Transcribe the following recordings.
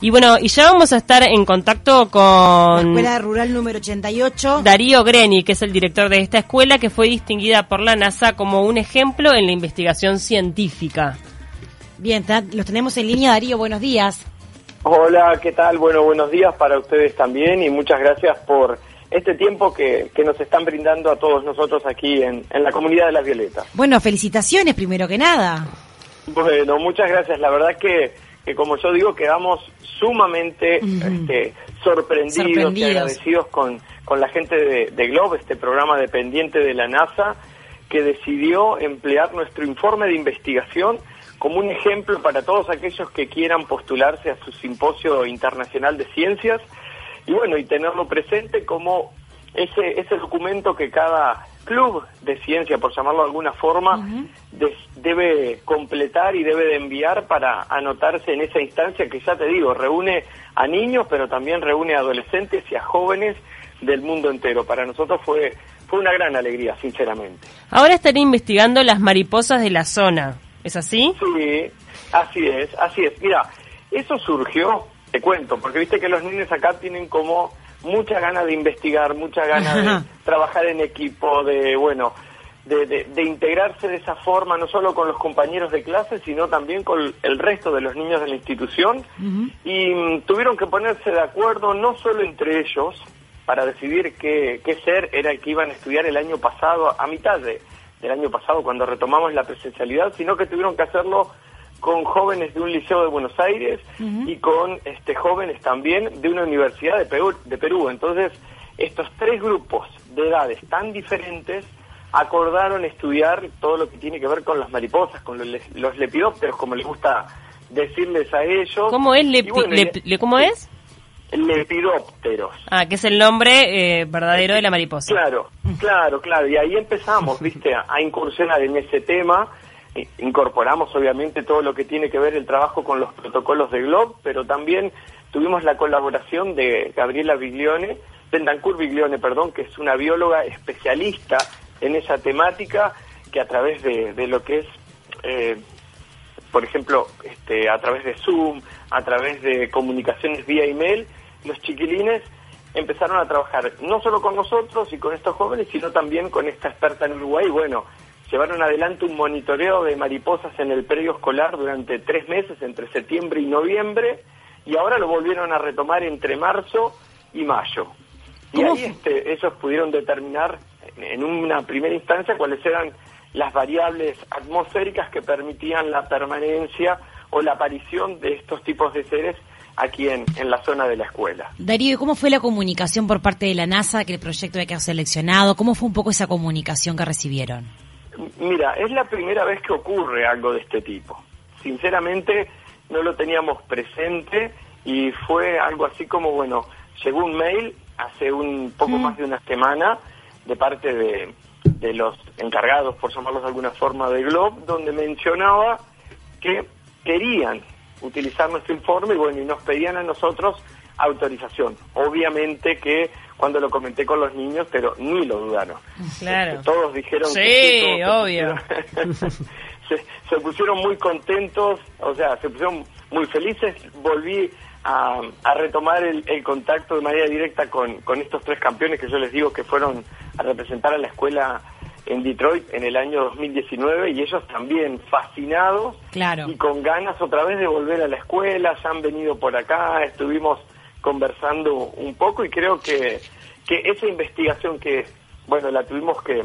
Y bueno, y ya vamos a estar en contacto con... Escuela Rural número 88. Darío Greni, que es el director de esta escuela, que fue distinguida por la NASA como un ejemplo en la investigación científica. Bien, los tenemos en línea, Darío, buenos días. Hola, ¿qué tal? Bueno, buenos días para ustedes también y muchas gracias por este tiempo que, que nos están brindando a todos nosotros aquí en, en la comunidad de Las Violetas. Bueno, felicitaciones primero que nada. Bueno, muchas gracias. La verdad que, que como yo digo, quedamos sumamente este, sorprendidos, y agradecidos con, con la gente de, de Globe, este programa dependiente de la NASA, que decidió emplear nuestro informe de investigación como un ejemplo para todos aquellos que quieran postularse a su simposio internacional de ciencias y bueno, y tenerlo presente como ese, ese documento que cada club de ciencia, por llamarlo de alguna forma, debe completar y debe de enviar para anotarse en esa instancia que ya te digo, reúne a niños, pero también reúne a adolescentes y a jóvenes del mundo entero. Para nosotros fue, fue una gran alegría, sinceramente. Ahora estaré investigando las mariposas de la zona. ¿Es así? Sí, así es, así es. Mira, eso surgió, te cuento, porque viste que los niños acá tienen como mucha ganas de investigar, mucha ganas de trabajar en equipo, de, bueno, de, de, integrarse de esa forma, no solo con los compañeros de clase, sino también con el resto de los niños de la institución. Y mm, tuvieron que ponerse de acuerdo no solo entre ellos, para decidir qué, qué ser era el que iban a estudiar el año pasado, a mitad de, del año pasado cuando retomamos la presencialidad, sino que tuvieron que hacerlo con jóvenes de un liceo de Buenos Aires y con este jóvenes también de una universidad de Perú, de Perú. Entonces, estos tres grupos de edades tan diferentes acordaron estudiar todo lo que tiene que ver con las mariposas, con los, lepidópteros, como les gusta decirles a ellos. ¿Cómo es? ¿Cómo es? Lepidópteros. Ah, que es el nombre eh, verdadero de la mariposa. Claro, claro, claro. Y ahí empezamos, viste, a, incursionar en ese tema. Incorporamos, obviamente, todo lo que tiene que ver el trabajo con los protocolos de GLOB, pero también tuvimos la colaboración de Gabriela Biglione, Bendancourt Biglione, perdón, que es una bióloga especialista en esa temática, que a través de, de lo que es eh, por ejemplo, este, a través de Zoom, a través de comunicaciones vía email, los chiquilines empezaron a trabajar no solo con nosotros y con estos jóvenes, sino también con esta experta en Uruguay. Bueno, llevaron adelante un monitoreo de mariposas en el predio escolar durante tres meses, entre septiembre y noviembre, y ahora lo volvieron a retomar entre marzo y mayo. Y ahí este, ellos pudieron determinar en una primera instancia cuáles eran las variables atmosféricas que permitían la permanencia o la aparición de estos tipos de seres aquí en, en la zona de la escuela. Darío, ¿cómo fue la comunicación por parte de la NASA que el proyecto había quedado seleccionado? ¿Cómo fue un poco esa comunicación que recibieron? Mira, es la primera vez que ocurre algo de este tipo. Sinceramente, no lo teníamos presente y fue algo así como, bueno, llegó un mail hace un poco mm. más de una semana de parte de, de los encargados, por llamarlos de alguna forma, de Globe, donde mencionaba que querían utilizar nuestro informe y bueno, y nos pedían a nosotros autorización. Obviamente que cuando lo comenté con los niños, pero ni lo dudaron. Claro. Este, todos dijeron sí, que obvio. Se, pusieron muy contentos, o sea, se pusieron muy felices. Volví a, retomar el, el, contacto de manera directa con, con estos tres campeones que yo les digo que fueron a representar a la escuela en Detroit en el año 2019 y ellos también fascinados claro. y con ganas otra vez de volver a la escuela, ya han venido por acá, estuvimos conversando un poco y creo que, que esa investigación que, bueno, la tuvimos que,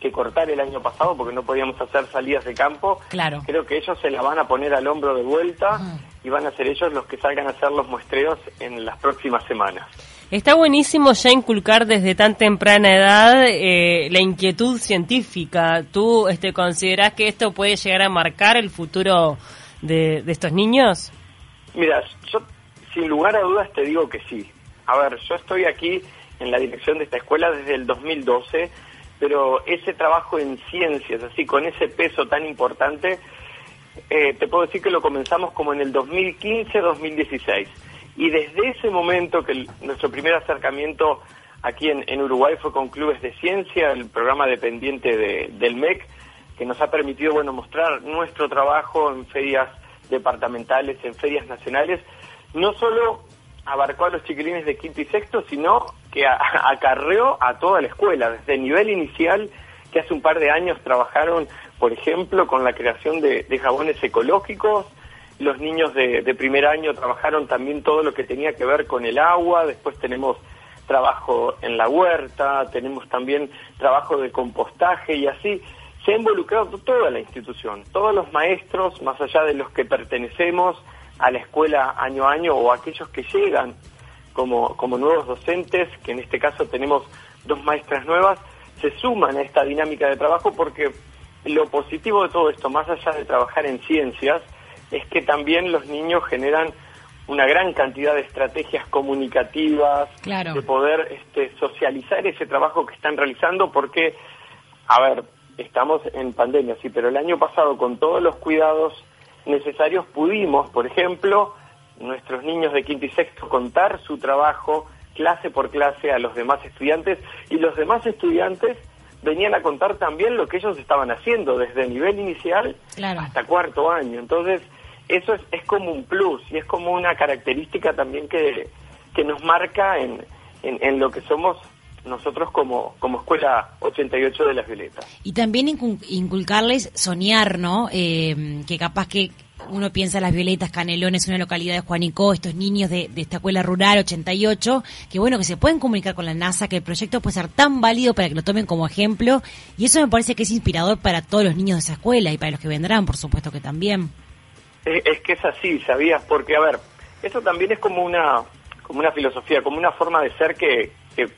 que cortar el año pasado porque no podíamos hacer salidas de campo, claro. creo que ellos se la van a poner al hombro de vuelta y van a ser ellos los que salgan a hacer los muestreos en las próximas semanas. Está buenísimo ya inculcar desde tan temprana edad eh, la inquietud científica. ¿Tú este, considerás que esto puede llegar a marcar el futuro de, estos niños? Mira, yo sin lugar a dudas te digo que sí. A ver, yo estoy aquí en la dirección de esta escuela desde el 2012, pero ese trabajo en ciencias, así con ese peso tan importante, eh, te puedo decir que lo comenzamos como en el 2015-2016 y desde ese momento que nuestro primer acercamiento aquí en, Uruguay fue con Clubes de Ciencia, el programa dependiente del MEC, que nos ha permitido bueno mostrar nuestro trabajo en ferias departamentales, en ferias nacionales, no solo abarcó a los chiquilines de quinto y sexto, sino que acarreó a toda la escuela, desde el nivel inicial, que hace un par de años trabajaron, por ejemplo, con la creación de, jabones ecológicos, los niños de, de, primer año trabajaron también todo lo que tenía que ver con el agua, después tenemos trabajo en la huerta, tenemos también trabajo de compostaje y así. Se ha involucrado toda la institución, todos los maestros, más allá de los que pertenecemos, a la escuela año a año o aquellos que llegan como, como nuevos docentes, que en este caso tenemos dos maestras nuevas, se suman a esta dinámica de trabajo porque lo positivo de todo esto, más allá de trabajar en ciencias, es que también los niños generan una gran cantidad de estrategias comunicativas, de poder este, socializar ese trabajo que están realizando, porque, a ver, estamos en pandemia, sí, pero el año pasado con todos los cuidados necesarios pudimos, por ejemplo, nuestros niños de quinto y sexto contar su trabajo clase por clase a los demás estudiantes y los demás estudiantes venían a contar también lo que ellos estaban haciendo desde el nivel inicial hasta cuarto año. Entonces, eso es, es como un plus y es como una característica también que, que nos marca en, en, en lo que somos nosotros como, como Escuela 88 de las Violetas. Y también inculcarles soñar, ¿no? Eh, que capaz que uno piensa en las Violetas, Canelones, una localidad de Juanico, estos niños de, esta escuela rural 88, que bueno, que se pueden comunicar con la NASA, que el proyecto puede ser tan válido para que lo tomen como ejemplo, y eso me parece que es inspirador para todos los niños de esa escuela y para los que vendrán, por supuesto que también. Es, que es así, ¿sabías? Porque, a ver, eso también es como una, como una filosofía, como una forma de ser que, que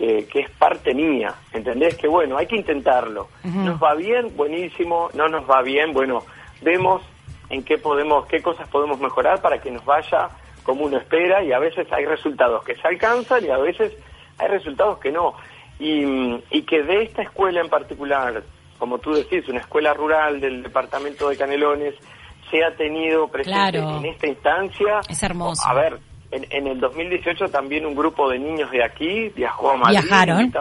que, es parte mía, ¿entendés? Que bueno, hay que intentarlo. Nos va bien, buenísimo, no nos va bien, bueno, vemos en qué podemos, qué cosas podemos mejorar para que nos vaya como uno espera y a veces hay resultados que se alcanzan y a veces hay resultados que no. Y, y que de esta escuela en particular, como tú decís, una escuela rural del departamento de Canelones, se ha tenido presente en esta instancia. Es hermoso. A ver, en, el 2018 también un grupo de niños de aquí viajó a Madrid, Viajaron,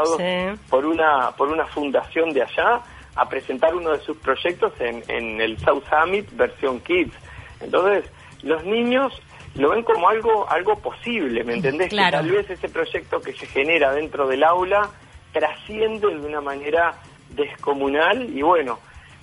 por una por una fundación de allá a presentar uno de sus proyectos en, en el South Summit versión Kids. Entonces, los niños lo ven como algo algo posible, ¿me entendés? Claro. Que tal vez ese proyecto que se genera dentro del aula trasciende de una manera descomunal y bueno,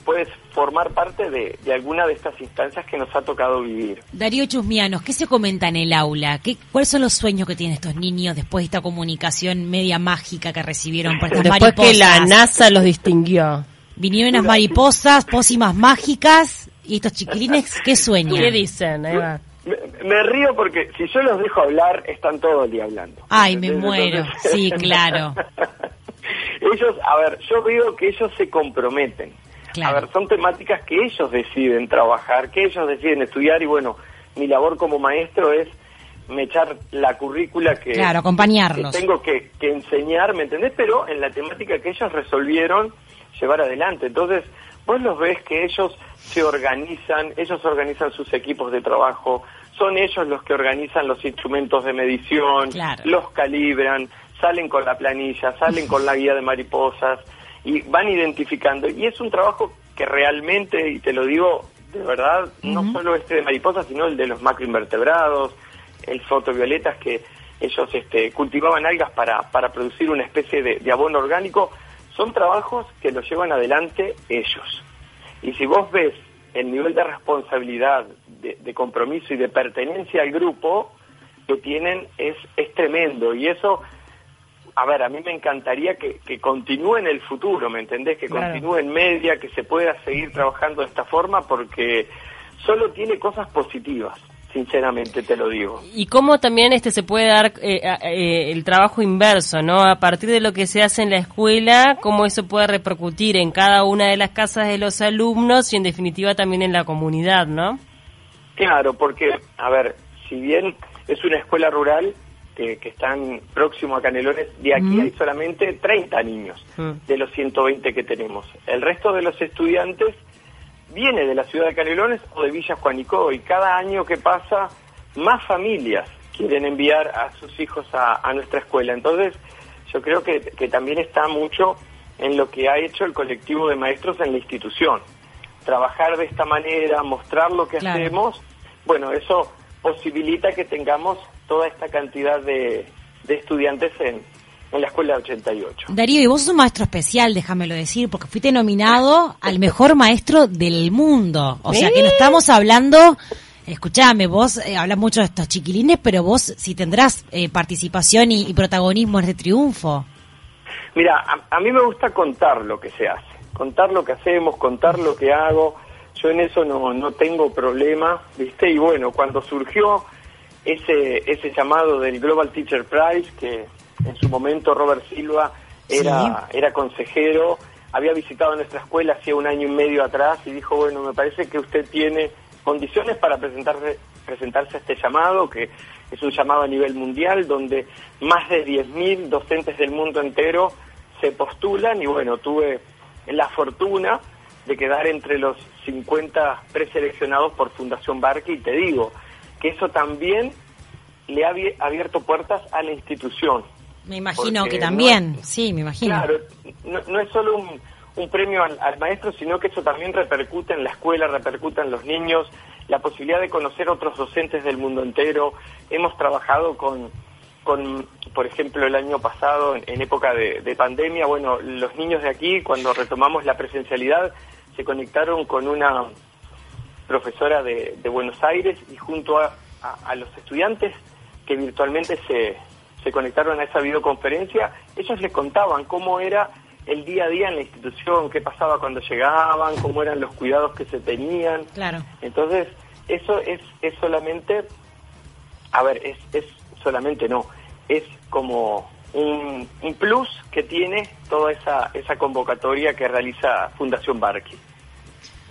puedes formar parte de, alguna de estas instancias que nos ha tocado vivir. Darío Chusmianos, ¿qué se comenta en el aula? ¿Qué, ¿Cuáles son los sueños que tienen estos niños después de esta comunicación media mágica que recibieron por estas después que la NASA los distinguió. Vinieron unas mariposas, pócimas mágicas, y estos chiquilines, ¿qué sueñan? ¿Qué dicen? Me, río porque si yo los dejo hablar, están todo el día hablando. Ay, me muero. Sí, claro. ellos, a ver, yo veo que ellos se comprometen. A ver, son temáticas que ellos deciden trabajar, que ellos deciden estudiar y bueno, mi labor como maestro es me echar la currícula que, claro, acompañarlos. tengo que, que enseñar, ¿me entendés? Pero en la temática que ellos resolvieron llevar adelante. Entonces, vos los ves que ellos se organizan, ellos organizan sus equipos de trabajo, son ellos los que organizan los instrumentos de medición, los calibran, salen con la planilla, salen con la guía de mariposas, y van identificando. Y es un trabajo que realmente, y te lo digo de verdad, no solo este de mariposas, sino el de los macroinvertebrados, el fotovioletas que ellos este, cultivaban algas para, para producir una especie de, abono orgánico, son trabajos que los llevan adelante ellos. Y si vos ves el nivel de responsabilidad, de, de compromiso y de pertenencia al grupo que tienen es, es tremendo. Y eso a ver, a mí me encantaría que, continúe en el futuro, ¿me entendés? Que continúe en media, que se pueda seguir trabajando de esta forma porque solo tiene cosas positivas sinceramente te lo digo. Y cómo también este se puede dar eh, eh, el trabajo inverso, ¿no? A partir de lo que se hace en la escuela, cómo eso puede repercutir en cada una de las casas de los alumnos y en definitiva también en la comunidad, ¿no? Claro, porque, a ver, si bien es una escuela rural, que, están próximos a Canelones, de aquí hay solamente 30 niños de los 120 que tenemos. El resto de los estudiantes viene de la ciudad de Canelones o de Villa Juanico y cada año que pasa más familias quieren enviar a sus hijos a, nuestra escuela. Entonces yo creo que, también está mucho en lo que ha hecho el colectivo de maestros en la institución. Trabajar de esta manera, mostrar lo que hacemos, bueno, eso posibilita que tengamos toda esta cantidad de, de estudiantes en, en la escuela 88. Darío, y vos sos un maestro especial, déjamelo decir, porque fuiste nominado al mejor maestro del mundo. O sea que no estamos hablando, escuchame, vos eh, hablas mucho de estos chiquilines, pero vos sí tendrás eh, participación y, y, protagonismo en este triunfo. Mira, a, a, mí me gusta contar lo que se hace, contar lo que hacemos, contar lo que hago. Yo en eso no, no tengo problema, ¿viste? Y bueno, cuando surgió ese, ese llamado del Global Teacher Prize, que en su momento Robert Silva era, sí. era consejero, había visitado nuestra escuela hacía un año y medio atrás y dijo, bueno, me parece que usted tiene condiciones para presentarse, presentarse a este llamado, que es un llamado a nivel mundial, donde más de 10.000 docentes del mundo entero se postulan y bueno, tuve la fortuna de quedar entre los 50 preseleccionados por Fundación Barque y te digo que eso también le ha abierto puertas a la institución. Me imagino que también, no es, sí, me imagino. Claro, no, no es solo un, un premio al, al, maestro, sino que eso también repercute en la escuela, repercute en los niños, la posibilidad de conocer otros docentes del mundo entero. Hemos trabajado con, con por ejemplo, el año pasado, en, en época de, de pandemia, bueno, los niños de aquí, cuando retomamos la presencialidad, se conectaron con una profesora de, de Buenos Aires y junto a, a, a los estudiantes que virtualmente se, se conectaron a esa videoconferencia, ellos les contaban cómo era el día a día en la institución, qué pasaba cuando llegaban, cómo eran los cuidados que se tenían. Claro. Entonces, eso es, es solamente, a ver, es, es solamente no, es como un, un plus que tiene toda esa, esa convocatoria que realiza Fundación Barqui.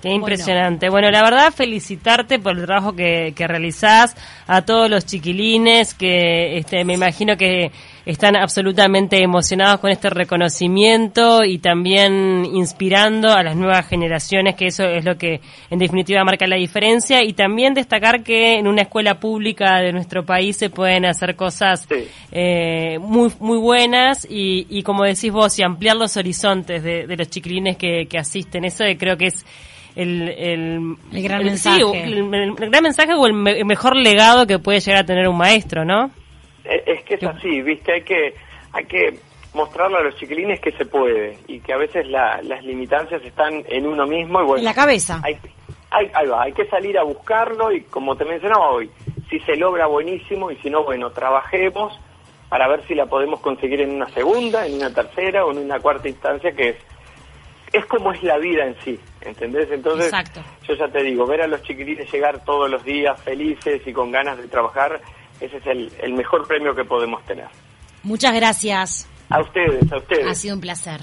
Qué impresionante. Bueno. bueno, la verdad, felicitarte por el trabajo que, que realizás, a todos los chiquilines que este, me imagino que están absolutamente emocionados con este reconocimiento y también inspirando a las nuevas generaciones, que eso es lo que en definitiva marca la diferencia. Y también destacar que en una escuela pública de nuestro país se pueden hacer cosas sí. eh, muy, muy buenas y, y, como decís vos, y ampliar los horizontes de, de los chiquilines que, que asisten. Eso creo que es el, el, el gran el, mensaje. Sí, el, el, gran mensaje o el, me, mejor legado que puede llegar a tener un maestro, ¿no? Es, que es así, ¿viste? Hay que, hay que mostrarle a los chiquilines que se puede y que a veces la, las limitancias están en uno mismo. Y bueno, en la cabeza. Hay, hay, ahí va, hay que salir a buscarlo y como te mencionaba hoy, si se logra buenísimo y si no, bueno, trabajemos para ver si la podemos conseguir en una segunda, en una tercera o en una cuarta instancia que es es como es la vida en sí, ¿entendés? Entonces, Exacto. yo ya te digo, ver a los chiquilines llegar todos los días felices y con ganas de trabajar, ese es el, el mejor premio que podemos tener. Muchas gracias. A ustedes, a ustedes. Ha sido un placer.